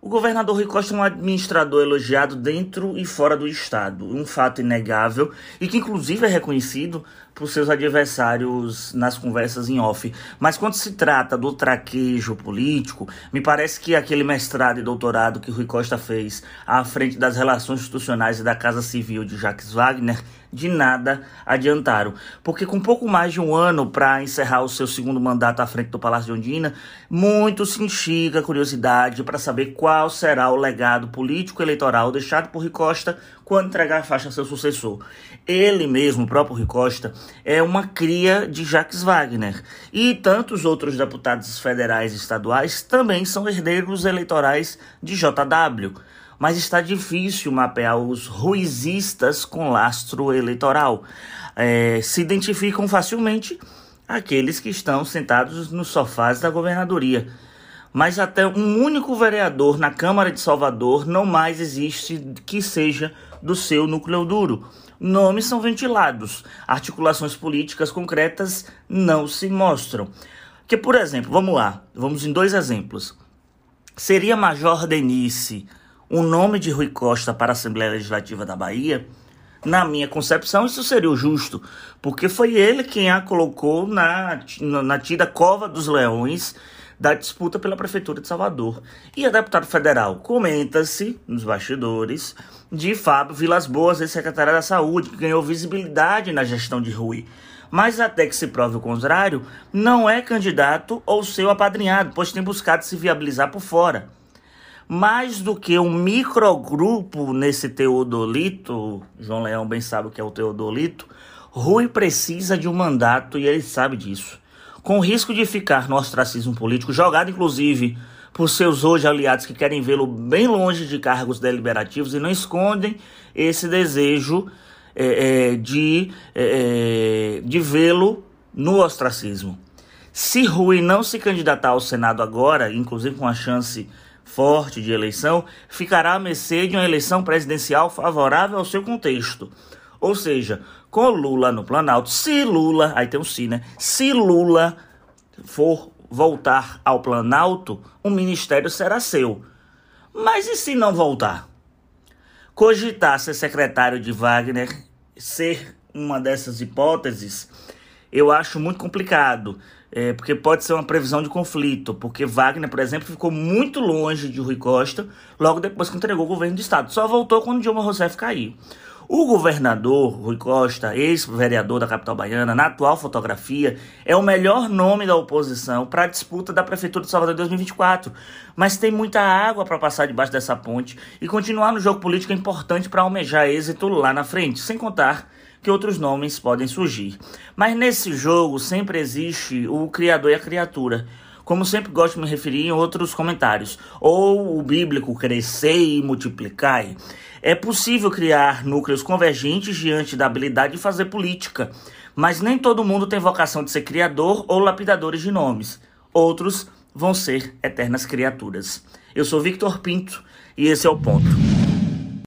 O governador Rui Costa é um administrador elogiado dentro e fora do estado, um fato inegável e que inclusive é reconhecido por seus adversários nas conversas em off. Mas quando se trata do traquejo político, me parece que aquele mestrado e doutorado que Rui Costa fez à frente das relações institucionais e da Casa Civil de Jacques Wagner de nada adiantaram. Porque com pouco mais de um ano para encerrar o seu segundo mandato à frente do Palácio de Ondina, muito se instiga a curiosidade para saber qual será o legado político eleitoral deixado por Rui Costa quando entregar a faixa a seu sucessor. Ele mesmo, o próprio Rui Costa, é uma cria de Jacques Wagner. E tantos outros deputados federais e estaduais também são herdeiros eleitorais de JW mas está difícil mapear os ruizistas com lastro eleitoral. É, se identificam facilmente aqueles que estão sentados nos sofás da governadoria. Mas até um único vereador na Câmara de Salvador não mais existe que seja do seu núcleo duro. Nomes são ventilados, articulações políticas concretas não se mostram. Que, por exemplo, vamos lá, vamos em dois exemplos. Seria Major Denise o nome de Rui Costa para a Assembleia Legislativa da Bahia, na minha concepção, isso seria o justo, porque foi ele quem a colocou na, na tida Cova dos Leões da disputa pela Prefeitura de Salvador. E a deputada federal comenta-se nos bastidores de Fábio Vilas Boas, ex-secretário da Saúde, que ganhou visibilidade na gestão de Rui. Mas até que se prove o contrário, não é candidato ou seu apadrinhado, pois tem buscado se viabilizar por fora mais do que um microgrupo nesse teodolito, João Leão bem sabe o que é o teodolito, Rui precisa de um mandato e ele sabe disso. Com risco de ficar no ostracismo político, jogado inclusive por seus hoje aliados que querem vê-lo bem longe de cargos deliberativos e não escondem esse desejo é, é, de, é, é de vê-lo no ostracismo. Se Rui não se candidatar ao Senado agora, inclusive com a chance forte de eleição ficará à mercê de uma eleição presidencial favorável ao seu contexto. Ou seja, com Lula no Planalto, se Lula, aí tem um si, né? Se Lula for voltar ao Planalto, o ministério será seu. Mas e se não voltar? Cogitar ser secretário de Wagner, ser uma dessas hipóteses, eu acho muito complicado. É, porque pode ser uma previsão de conflito, porque Wagner, por exemplo, ficou muito longe de Rui Costa logo depois que entregou o governo do estado. Só voltou quando Dilma Rousseff caiu. O governador Rui Costa, ex-vereador da capital baiana, na atual fotografia, é o melhor nome da oposição para a disputa da Prefeitura de Salvador em 2024. Mas tem muita água para passar debaixo dessa ponte e continuar no jogo político é importante para almejar êxito lá na frente, sem contar que outros nomes podem surgir. Mas nesse jogo sempre existe o criador e a criatura. Como sempre gosto de me referir em outros comentários, ou o bíblico crescer e multiplicar. É possível criar núcleos convergentes diante da habilidade de fazer política, mas nem todo mundo tem vocação de ser criador ou lapidadores de nomes. Outros vão ser eternas criaturas. Eu sou Victor Pinto e esse é o ponto.